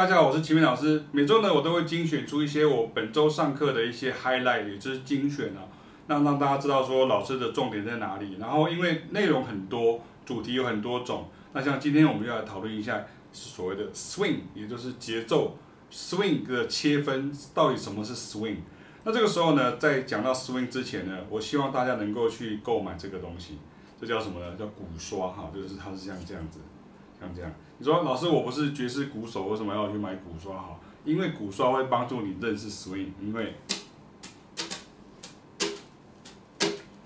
大家好，我是齐明老师。每周呢，我都会精选出一些我本周上课的一些 highlight，也就是精选啊，那让大家知道说老师的重点在哪里。然后因为内容很多，主题有很多种，那像今天我们要来讨论一下所谓的 swing，也就是节奏 swing 的切分，到底什么是 swing？那这个时候呢，在讲到 swing 之前呢，我希望大家能够去购买这个东西，这叫什么呢？叫鼓刷哈，就是它是像这样子。像这样，你说老师，我不是爵士鼓手，为什么要去买鼓刷？哈，因为鼓刷会帮助你认识 swing，因为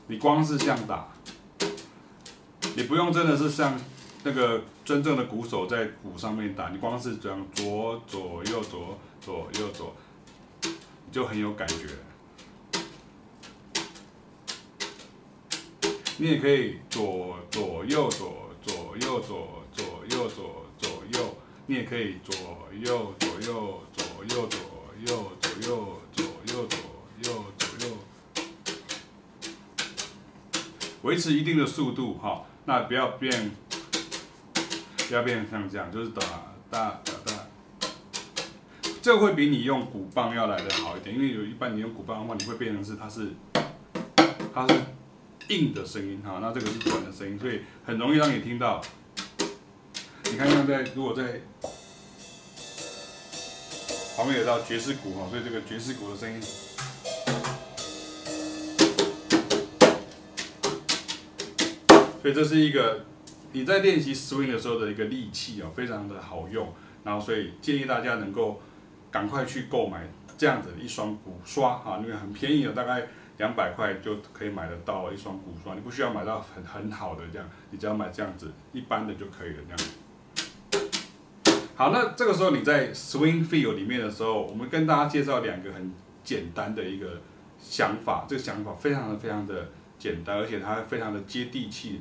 你光是这样打，你不用真的是像那个真正的鼓手在鼓上面打，你光是这样左左右左左右左，你就很有感觉。你也可以左左右左左右左。左右左左右，你也可以左右左右左右左右左右左右左右左右，维持一定的速度哈，那不要变，不要变像这样，就是哒哒哒哒，这会比你用鼓棒要来得好一点，因为有一般你用鼓棒的话，你会变成是它是它是硬的声音哈，那这个是软的声音，所以很容易让你听到。你看，像在如果在旁边有道爵士鼓哈，所以这个爵士鼓的声音，所以这是一个你在练习 swing 的时候的一个利器啊，非常的好用。然后，所以建议大家能够赶快去购买这样子的一双鼓刷啊，因为很便宜的，大概两百块就可以买得到一双鼓刷。你不需要买到很很好的这样，你只要买这样子一般的就可以了这样。好，那这个时候你在 swing feel 里面的时候，我们跟大家介绍两个很简单的一个想法，这个想法非常的非常的简单，而且它非常的接地气。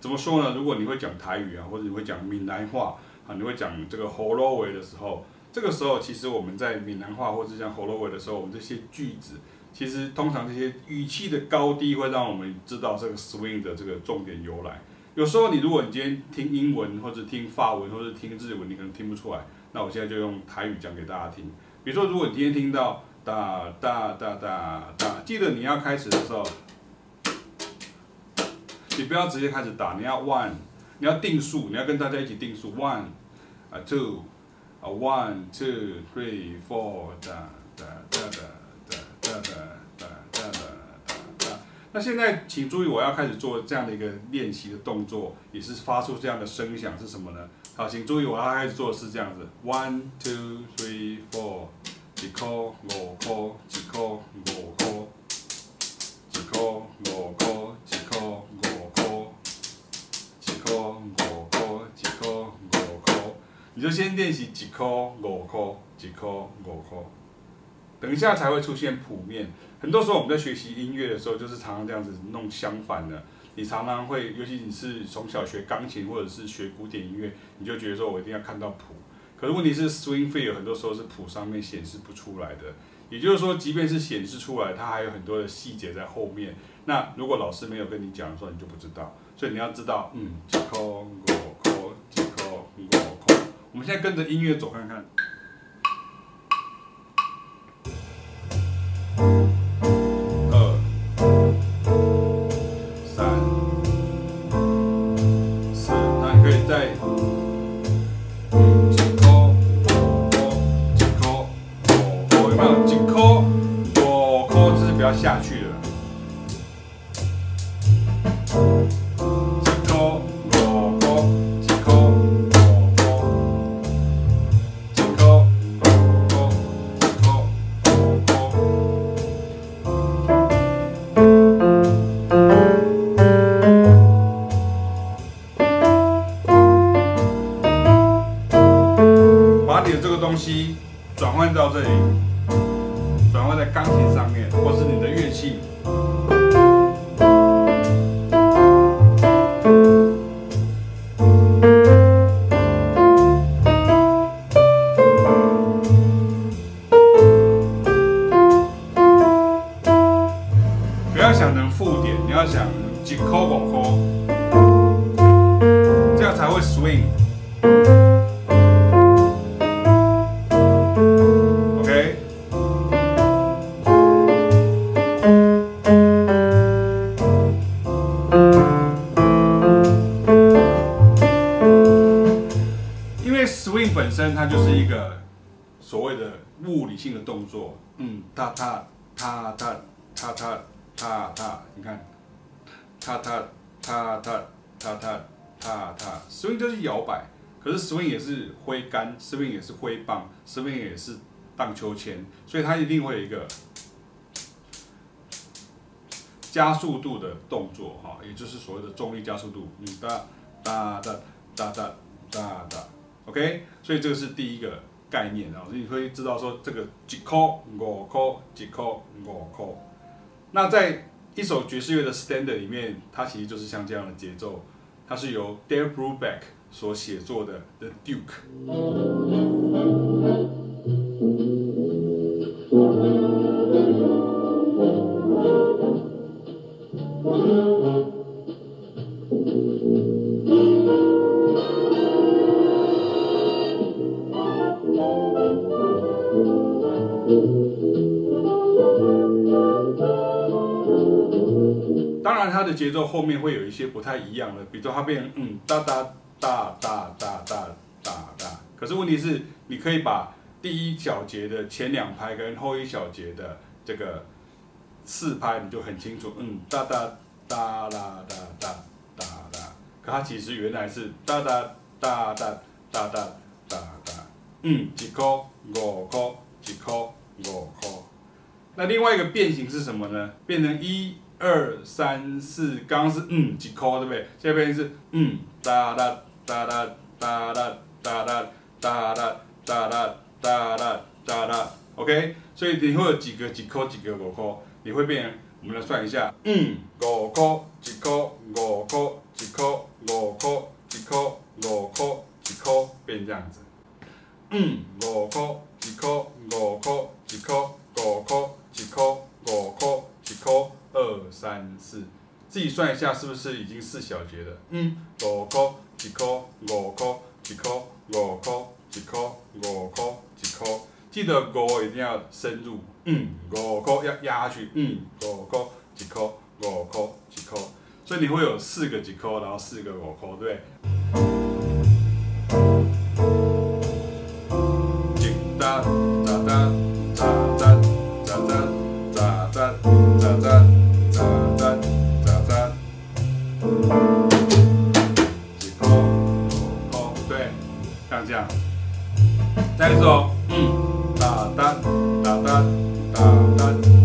怎么说呢？如果你会讲台语啊，或者你会讲闽南话啊，你会讲这个喉咙尾的时候，这个时候其实我们在闽南话或者讲喉咙尾的时候，我们这些句子，其实通常这些语气的高低会让我们知道这个 swing 的这个重点由来。有时候你如果你今天听英文或者听法文或者听日文，你可能听不出来。那我现在就用台语讲给大家听。比如说，如果你今天听到哒哒哒哒哒，记得你要开始的时候，你不要直接开始打，你要 one，你要定数，你要跟大家一起定数 one，啊 two，啊 one two three four 哒哒哒哒哒哒哒。那现在请注意，我要开始做这样的一个练习的动作，也是发出这样的声响是什么呢？好，请注意，我要开始做的是这样子。：one two three four，一颗五颗，一颗五颗，一颗五颗，一颗五颗，一颗五颗，一颗五颗。你就先练习一颗五颗，一颗五颗。等一下才会出现谱面。很多时候我们在学习音乐的时候，就是常常这样子弄相反的。你常常会，尤其你是从小学钢琴或者是学古典音乐，你就觉得说我一定要看到谱。可是问题是，swing feel 很多时候是谱上面显示不出来的。也就是说，即便是显示出来，它还有很多的细节在后面。那如果老师没有跟你讲的时候，你就不知道。所以你要知道，嗯，几颗五颗，几颗五颗。我们现在跟着音乐走看看。看到这里，转换在钢琴上面，或是你的乐器。动作，嗯，踏踏踏踏踏踏踏踏，你看，踏踏踏踏踏踏。踏踏，swing 就是摇摆，可是 swing 也是挥杆，swing 也是挥棒，swing 也是荡秋千，所以它一定会有一个加速度的动作，哈，也就是所谓的重力加速度，嗯，哒哒哒哒哒哒哒，OK，所以这个是第一个概念啊，所以你会知道说这个几扣五扣几扣五扣，那在一首爵士乐的 standard 里面，它其实就是像这样的节奏。它是由 Dave Brubeck 所写作的《The Duke》。的节奏后面会有一些不太一样的，比如说它变成嗯哒哒哒哒哒哒哒哒，可是问题是你可以把第一小节的前两拍跟后一小节的这个四拍你就很清楚，嗯哒哒哒啦哒哒哒哒，可它其实原来是哒哒哒哒哒哒哒哒，嗯几扣五扣几扣五扣，那另外一个变形是什么呢？变成一。二三四，刚刚是嗯几扣对不对？下边是嗯哒哒哒哒哒哒哒哒哒哒哒哒哒哒哒，OK，所以你会有几个几扣几个五扣，你会变，我们来算一下，嗯五扣几扣五扣几扣五扣几扣五扣几扣，变这样子，嗯五扣几扣五扣几扣五扣几扣五扣几扣。二三四，自己算一下，是不是已经四小节了？嗯，五颗一颗，五颗一颗，五颗一颗，五颗一颗。记得五一定要深入，嗯，五颗要压下去，嗯，五颗一颗，五颗一颗。所以你会有四个几颗，然后四个五颗，对。哒像这样。再一次哦。嗯。打单打单打单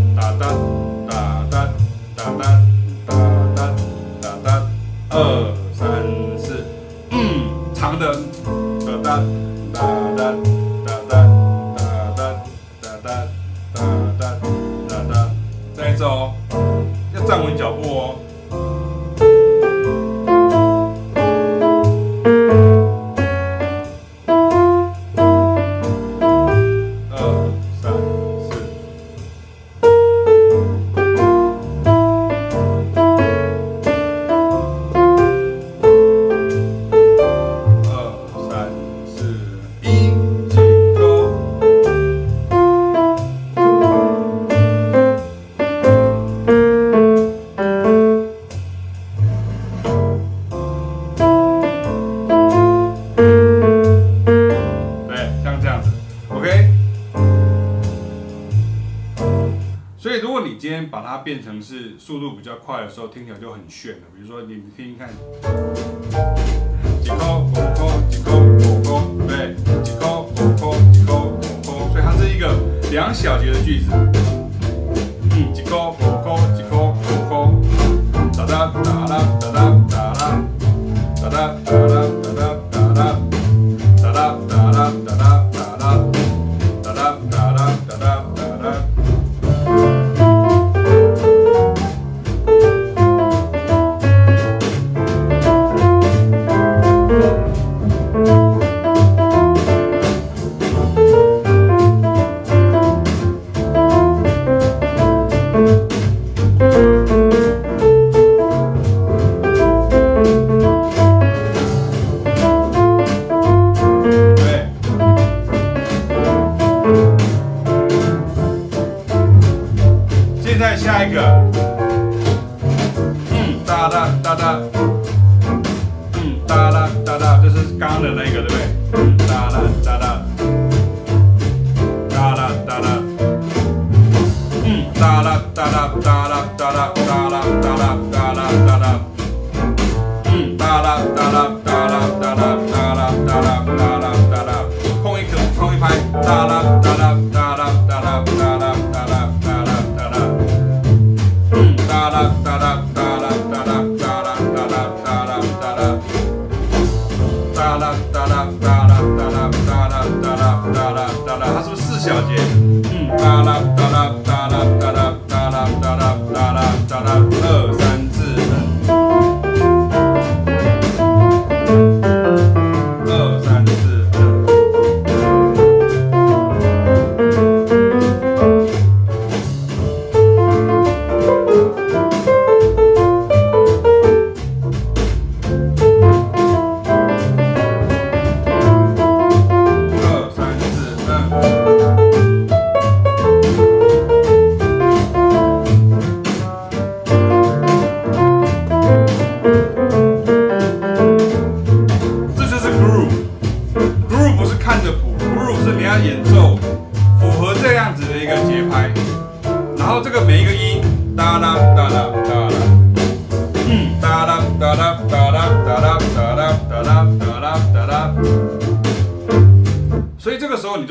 变成是速度比较快的时候，听起来就很炫了。比如说，你们听听看，几扣五扣几扣五扣，对，几扣五扣几扣五扣，所以它是一个两小节的句子。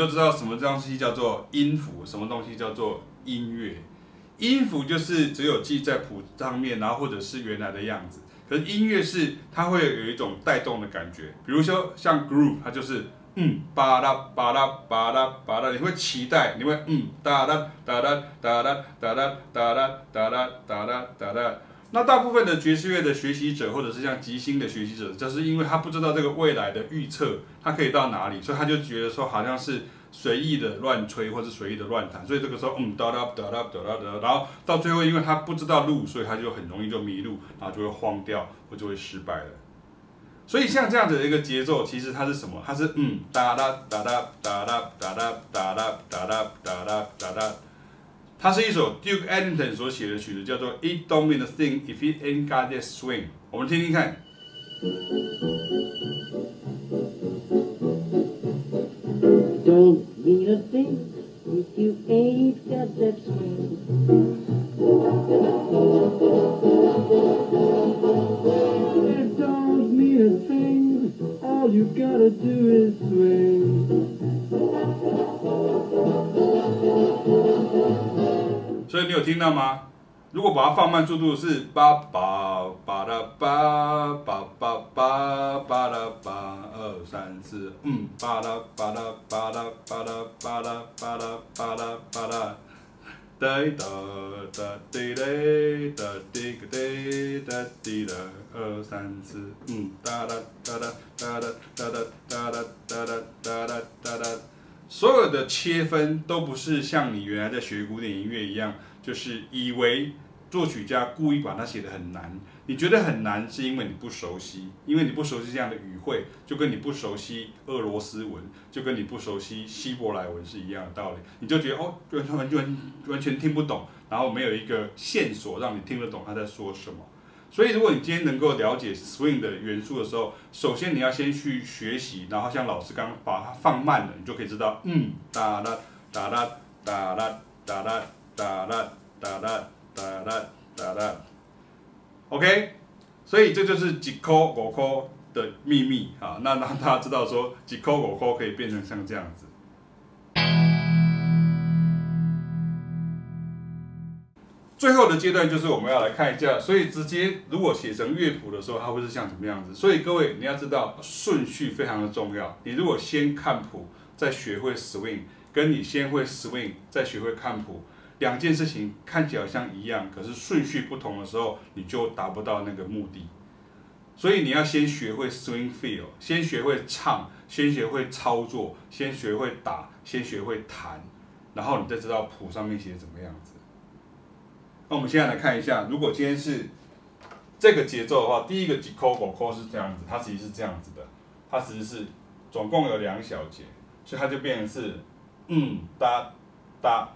就知道什么东西叫做音符，什么东西叫做音乐。音符就是只有记在谱上面，然后或者是原来的样子。可是音乐是它会有一种带动的感觉，比如说像 groove，它就是嗯巴拉巴拉巴拉巴拉，你会期待，你会嗯哒哒哒哒哒哒哒哒哒哒哒啦哒哒。那大部分的爵士乐的学习者，或者是像即兴的学习者，就是因为他不知道这个未来的预测，他可以到哪里，所以他就觉得说好像是。随意的乱吹或者随意的乱弹，所以这个时候，嗯，哒啦哒啦哒啦哒，然后到最后，因为他不知道路，所以他就很容易就迷路，然后就会慌掉，或就会失败了。所以像这样子的一个节奏，其实它是什么？它是嗯，哒啦哒啦哒啦哒啦哒啦哒啦哒哒。它是一首 Duke Ellington 所写的曲子，叫做 It Don't Mean a Thing If It Ain't Got That Swing。我们听听看。 Don't mean a thing if you ain't got that swing. It don't mean a thing, all you gotta do is swing. 所以你有听到吗？如果把它放慢速度是八八八啦八八八八八啦八二三四嗯八啦八啦八啦八啦八啦八啦八啦八啦哒哒哒滴嘞哒滴个滴哒滴啦二三四嗯哒啦哒啦哒啦哒啦哒啦哒啦哒啦哒啦，所有的切分都不是像你原来在学古典音乐一样，就是以为。作曲家故意把它写得很难，你觉得很难是因为你不熟悉，因为你不熟悉这样的语汇，就跟你不熟悉俄罗斯文，就跟你不熟悉希伯来文是一样的道理，你就觉得哦，完全完全完全听不懂，然后没有一个线索让你听得懂他在说什么。所以如果你今天能够了解 swing 的元素的时候，首先你要先去学习，然后像老师刚把它放慢了，你就可以知道，嗯，哒啦哒啦哒啦哒啦哒啦哒啦。哒啦哒啦，OK，所以这就是几颗五箍的秘密啊。那让大家知道说，几颗五箍可以变成像这样子。最后的阶段就是我们要来看一下，所以直接如果写成乐谱的时候，它会是像什么样子？所以各位你要知道顺序非常的重要。你如果先看谱，再学会 swing，跟你先会 swing，再学会看谱，两件事情看起来好像一样，可是顺序不同的时候，你就达不到那个目的。所以你要先学会 swing feel，先学会唱，先学会操作，先学会打，先学会弹，然后你再知道谱上面写怎么样子。那我们现在来看一下，如果今天是这个节奏的话，第一个几扣五扣是这样子，它其实是这样子的，它其实是总共有两小节，所以它就变成是嗯哒哒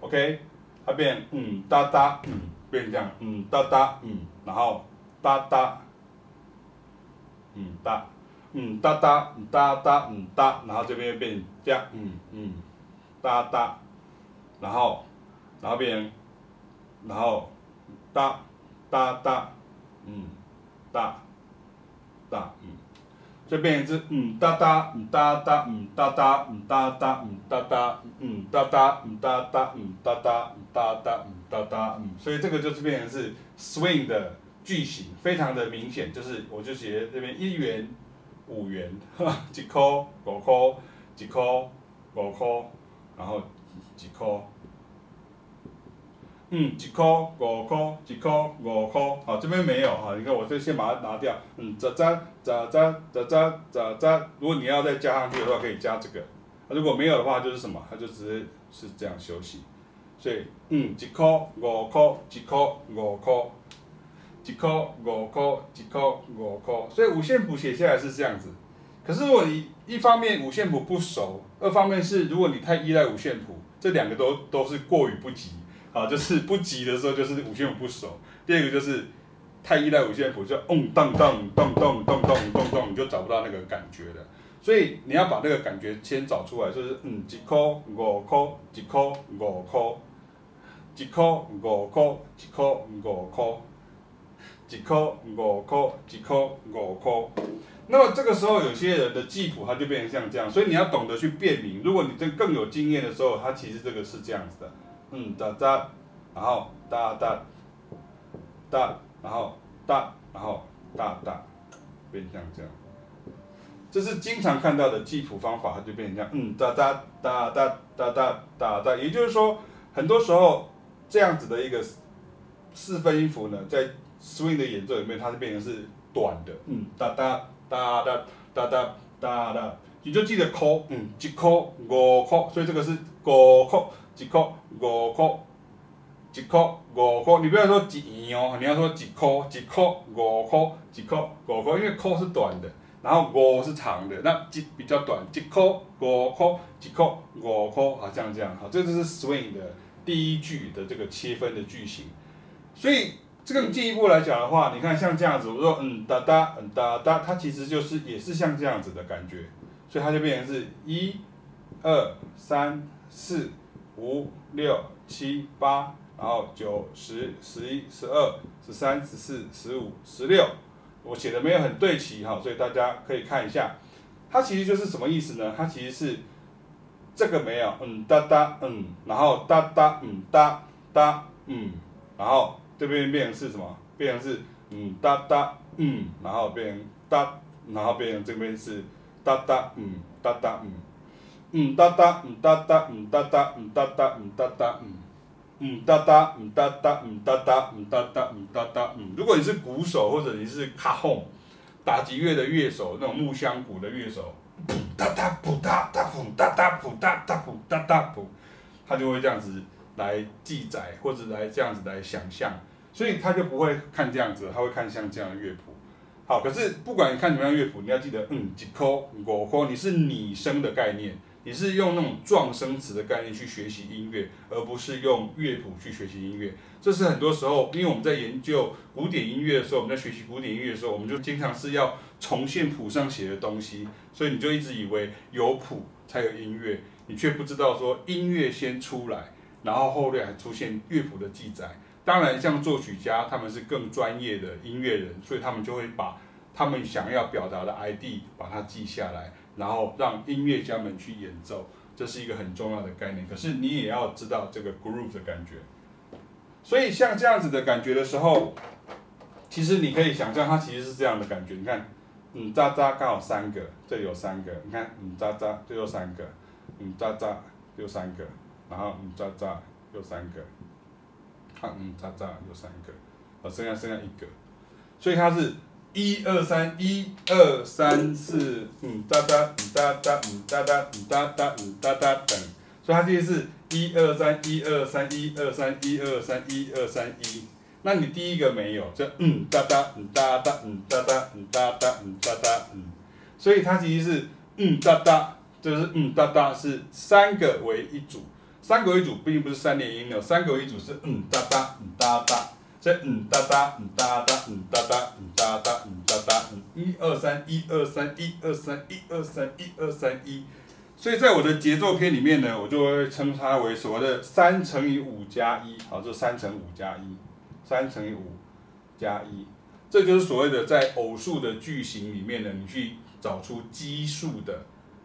，OK，它变嗯哒哒嗯，变成这样嗯哒哒嗯，然后哒哒，嗯哒，嗯哒哒，嗯哒哒，嗯哒，然后这边变这样嗯嗯哒哒，然后然后变成，然后哒哒哒，嗯哒哒嗯。这边是嗯哒哒嗯哒哒嗯哒哒嗯哒哒嗯哒哒嗯哒哒嗯哒哒嗯哒哒嗯哒哒嗯哒哒嗯，所以这个就是变成是 swing 的句型，非常的明显，就是我就写这边一元、五元、一块、五块、一块、五块，然后几块。嗯，一颗五颗，一颗五颗，好，这边没有哈，你看我这先把它拿掉。嗯，喳喳喳喳喳喳喳喳，如果你要再加上去的话，可以加这个。如果没有的话，就是什么？它就直接是这样休息。所以，嗯，一颗五颗，一颗五颗，一颗五颗，一颗五颗。所以五线谱写下来是这样子。可是如果你一方面五线谱不熟，二方面是如果你太依赖五线谱，这两个都都是过于不及。啊，就是不急的时候，就是五线谱不熟；第二个就是太依赖五线谱，就咚咚咚咚咚咚咚咚咚，你就找不到那个感觉了。所以你要把那个感觉先找出来，就是嗯，一块五块，一块五块，一块五块，一块五块，一块五块，一块五块。那么这个时候，有些人的记谱它就变成像这样，所以你要懂得去辨明。如果你这更有经验的时候，它其实这个是这样子的。嗯哒哒，然后哒哒哒，然后哒，然后哒哒，变成这样。这是经常看到的记谱方法，它就变成这样。嗯哒哒哒哒哒哒哒哒，也就是说，很多时候这样子的一个四分音符呢，在 swing 的演奏里面，它是变成是短的。嗯哒哒哒哒哒哒哒哒，你就记得扣，嗯，一扣五扣，所以这个是五扣。一块五块，一块五块，你不要说一元哦，你要说一块，一块五块，一块五块，因为块是短的，然后五是长的，那一比较短，一块五块，一块五块，好，这样这样，好，这就是 swing 的第一句的这个切分的句型。所以这个进一步来讲的话，你看像这样子，我说嗯哒哒嗯哒哒，它其实就是也是像这样子的感觉，所以它就变成是一、二、三、四。五六七八，然后九十十一十二十三十四十五十六，我写的没有很对齐哈，所以大家可以看一下，它其实就是什么意思呢？它其实是这个没有，嗯哒哒嗯，然后哒哒嗯哒哒嗯，然后这边变成是什么？变成是嗯哒哒嗯，然后变成哒，然后变成这边是哒哒嗯哒哒嗯。嗯哒哒嗯哒哒嗯哒哒嗯哒哒嗯哒哒嗯嗯哒哒嗯哒哒嗯哒哒嗯哒哒嗯哒哒嗯。如果你是鼓手或者你是卡轰打击乐的乐手，那种木箱鼓的乐手，噗哒哒噗哒哒噗哒哒噗哒哒噗哒哒噗，他就会这样子来记载或者来这样子来想象，所以他就不会看这样子，他会看像这样的乐谱。好，可是不管你看什么样乐谱，你要记得，嗯，一颗五颗，你是拟声的概念。你是用那种撞声词的概念去学习音乐，而不是用乐谱去学习音乐。这是很多时候，因为我们在研究古典音乐的时候，我们在学习古典音乐的时候，我们就经常是要重现谱上写的东西，所以你就一直以为有谱才有音乐，你却不知道说音乐先出来，然后后面还出现乐谱的记载。当然，像作曲家他们是更专业的音乐人，所以他们就会把他们想要表达的 ID 把它记下来。然后让音乐家们去演奏，这是一个很重要的概念。可是你也要知道这个 groove 的感觉。所以像这样子的感觉的时候，其实你可以想象它其实是这样的感觉。你看，嗯扎扎刚好三个，这有三个。你看，嗯扎扎这又三个，嗯扎扎又三个，然后嗯扎扎又三个，看嗯扎扎又三个，好，剩下剩下一个。所以它是。一二三，一二三四，嗯哒哒，嗯哒哒，嗯哒哒，嗯哒哒，嗯哒哒等，所以它这些是一二三，一二三，一二三，一二三，一二三一。那你第一个没有，就嗯哒哒，嗯哒哒，嗯哒哒，嗯哒哒，嗯哒哒，嗯。所以它其实是嗯哒哒，就是嗯哒哒是三个为一组，三个为一组并不是三连音哦，三个为一组是嗯哒哒，嗯哒哒。这嗯哒哒嗯哒哒嗯哒哒嗯哒哒嗯哒哒嗯一二三一二三一二三一二三一二三一。所以在我的节奏篇里面呢，我就会称它为所谓的三乘以五加一，好，这三乘五加一，三乘以五加一，这就是所谓的在偶数的句型里面呢，你去找出奇数的，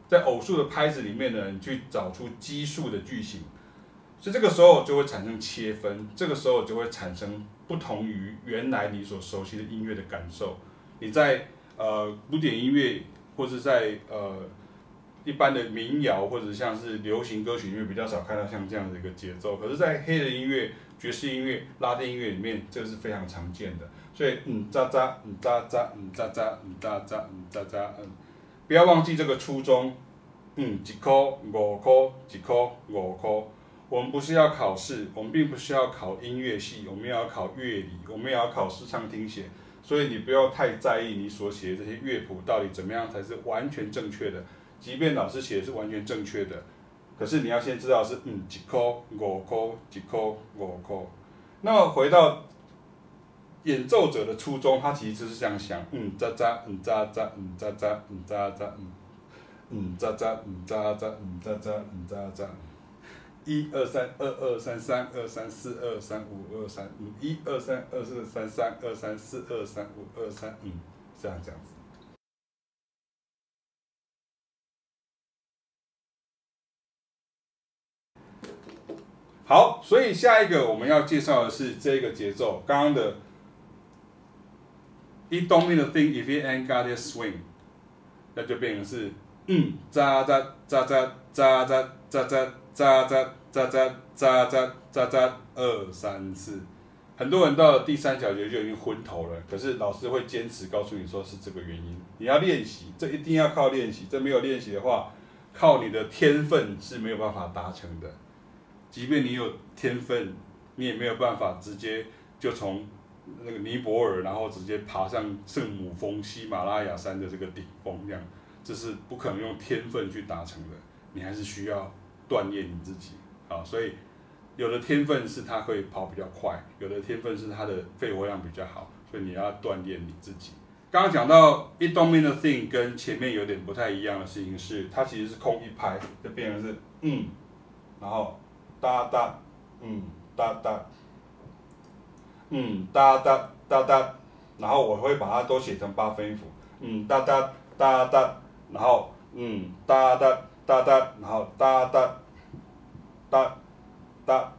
在偶数的拍子里面呢，你去找出奇数的句型，所以这个时候就会产生切分，这个时候就会产生不同于原来你所熟悉的音乐的感受。你在呃古典音乐或者在呃。一般的民谣或者像是流行歌曲，因为比较少看到像这样的一个节奏，可是，在黑人音乐、爵士音乐、拉丁音乐里面，这个是非常常见的。所以，嗯，喳喳，嗯，喳喳，嗯，喳喳，嗯，喳喳，嗯，喳喳，嗯，不要忘记这个初衷。嗯，一块五块，一块五块。我们不是要考试，我们并不是要考音乐系，我们也要考乐理，我们也要考视唱听写。所以，你不要太在意你所写的这些乐谱到底怎么样才是完全正确的。即便老师写的是完全正确的，可是你要先知道是嗯一块五块一块五块。那么回到演奏者的初衷，他其实是这样想：嗯喳喳嗯喳喳嗯喳喳嗯喳喳嗯嗯喳喳嗯喳喳嗯喳喳嗯喳喳。一二三二二三三二三四二三五二三嗯一二三二四三三二三四二三五二三嗯这样这样子。好，所以下一个我们要介绍的是这个节奏，刚刚的。It don't mean a thing if it ain't got a swing，那就变成是嗯，喳喳喳喳喳喳喳喳喳喳喳喳喳喳喳喳二三四，很多人到了第三小节就已经昏头了，可是老师会坚持告诉你说是这个原因，你要练习，这一定要靠练习，这没有练习的话，靠你的天分是没有办法达成的。即便你有天分，你也没有办法直接就从那个尼泊尔，然后直接爬上圣母峰喜马拉雅山的这个顶峰，这样这是不可能用天分去达成的。你还是需要锻炼你自己啊。所以有的天分是他会跑比较快，有的天分是他的肺活量比较好，所以你要锻炼你自己。刚刚讲到 It don't mean a thing，跟前面有点不太一样的事情是，它其实是空一拍，就变成是嗯，然后。哒哒，嗯，哒哒，嗯，哒哒哒哒，然后我会把它都写成八分音符，嗯，哒哒哒哒，然后嗯，哒哒哒哒，然后哒哒，哒哒，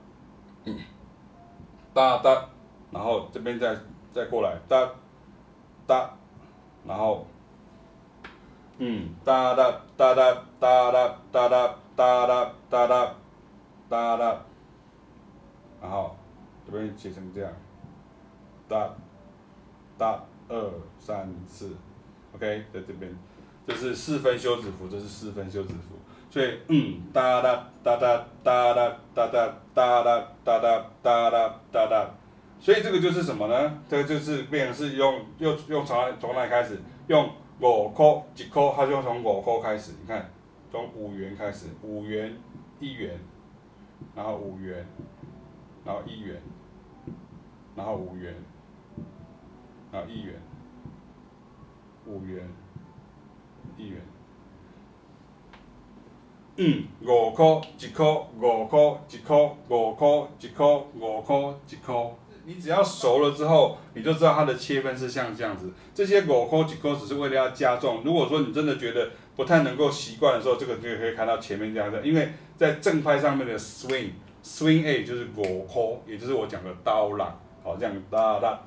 哒哒，然后这边再再过来，哒哒，然后，嗯，哒哒哒哒哒哒哒哒哒哒哒哒。哒哒，然后这边写成这样，哒哒二三四，OK，在这边，这是四分休止符，这是四分休止符，所以嗯，哒哒哒哒哒哒哒哒哒哒哒哒哒哒哒哒，所以这个就是什么呢？这个就是变成是用又用从从哪开始？用五块一块，它就从五扣开始，你看，从五元开始，五元一元。然后五元，然后一元，然后五元，然后一元，五元，一元。嗯，五块一块，五块一块，五块一块，五块一块。你只要熟了之后，你就知道它的切分是像这样子。这些五块一块只是为了要加重。如果说你真的觉得不太能够习惯的时候，这个就可以看到前面这样子，因为。在正拍上面的 swing swing A 就是五块，也就是我讲的刀郎，好，这样哒哒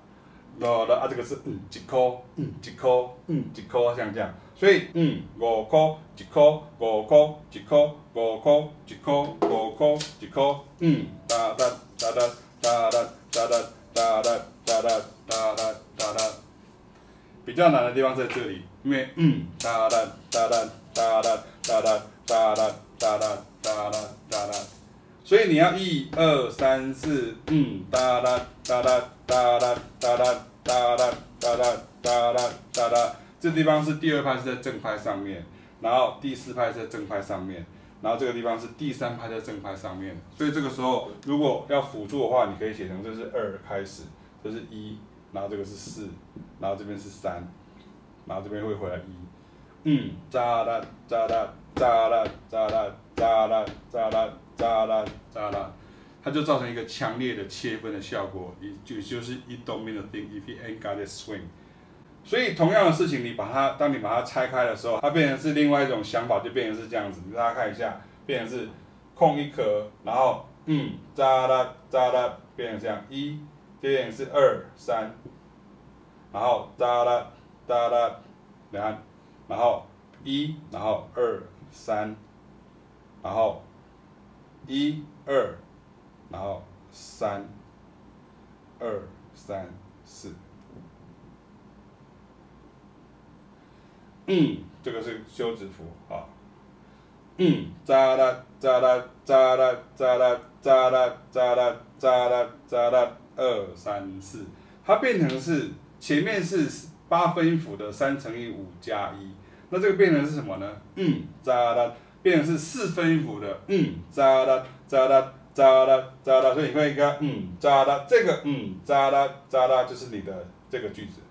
哒哒啊，这个是嗯一块嗯一块嗯一块像这样，所以嗯。五块一块五块一块五块一块五块一块嗯。哒哒哒哒哒哒哒哒哒哒哒哒哒哒哒哒，比较难的地方在这里，因为嗯。哒哒哒哒哒哒哒哒哒哒哒哒。哒哒哒哒，所以你要一二三四，嗯，哒哒哒哒哒哒哒哒哒哒哒哒哒哒哒哒，这地方是第二拍是在正拍上面，然后第四拍是在正拍上面，然后这个地方是第三拍在正拍上面，所以这个时候如果要辅助的话，你可以写成这是二开始，这是一，然后这个是四，然后这边是三，然后这边会回来一，嗯，咋啦咋啦咋啦咋啦咋啦咋啦咋啦咋啦，它就造成一个强烈的切分的效果，也就就是 it don't mean a thing if you ain't got it swing。所以同样的事情，你把它，当你把它拆开的时候，它变成是另外一种想法，就变成是这样子。大家看一下，变成是空一格，然后嗯，扎啦扎啦，变成这样一，变成是二三，然后咋啦咋啦，两，然后一，然后二三，然后一二，然后三，二三四。嗯，这个是休止符啊。嗯，扎啦扎啦扎啦扎啦扎啦扎啦扎啦扎啦，二三四，它变成是前面是八分音符的三乘以五加一，那这个变成是什么呢？嗯，扎啦，变成是四分音符的。嗯，扎啦扎啦扎啦扎啦，所以你看一个嗯，扎啦，这个嗯，扎啦扎啦，就是你的这个句子，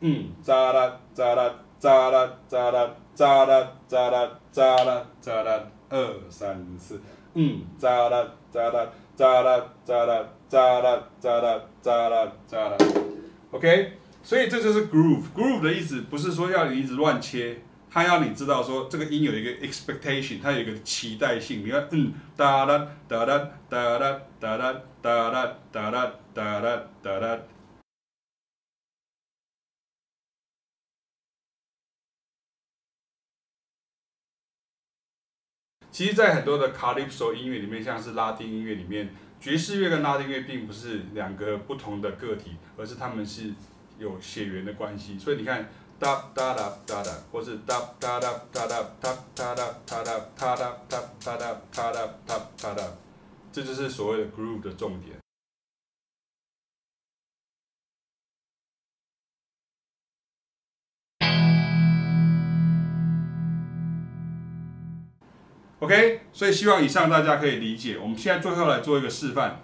嗯，扎啦扎啦。咋啦咋啦咋啦咋啦咋啦咋啦，二三四，嗯，咋啦咋啦咋啦咋啦咋啦咋啦咋啦咋啦，OK，所以这就是 groove。groove 的意思不是说要你一直乱切，它要你知道说这个音有一个 expectation，它有一个期待性。你看，嗯，哒啦哒啦哒啦哒啦哒啦哒啦哒啦哒啦。其实，在很多的 Calypso 音乐里面，像是拉丁音乐里面，爵士乐跟拉丁乐并不是两个不同的个体，而是他们是有血缘的关系。所以你看，哒哒哒哒哒，或是哒哒哒哒哒哒哒哒哒哒哒哒哒哒哒哒哒哒，这就是所谓的 groove 的重点。OK，所以希望以上大家可以理解。我们现在最后来做一个示范。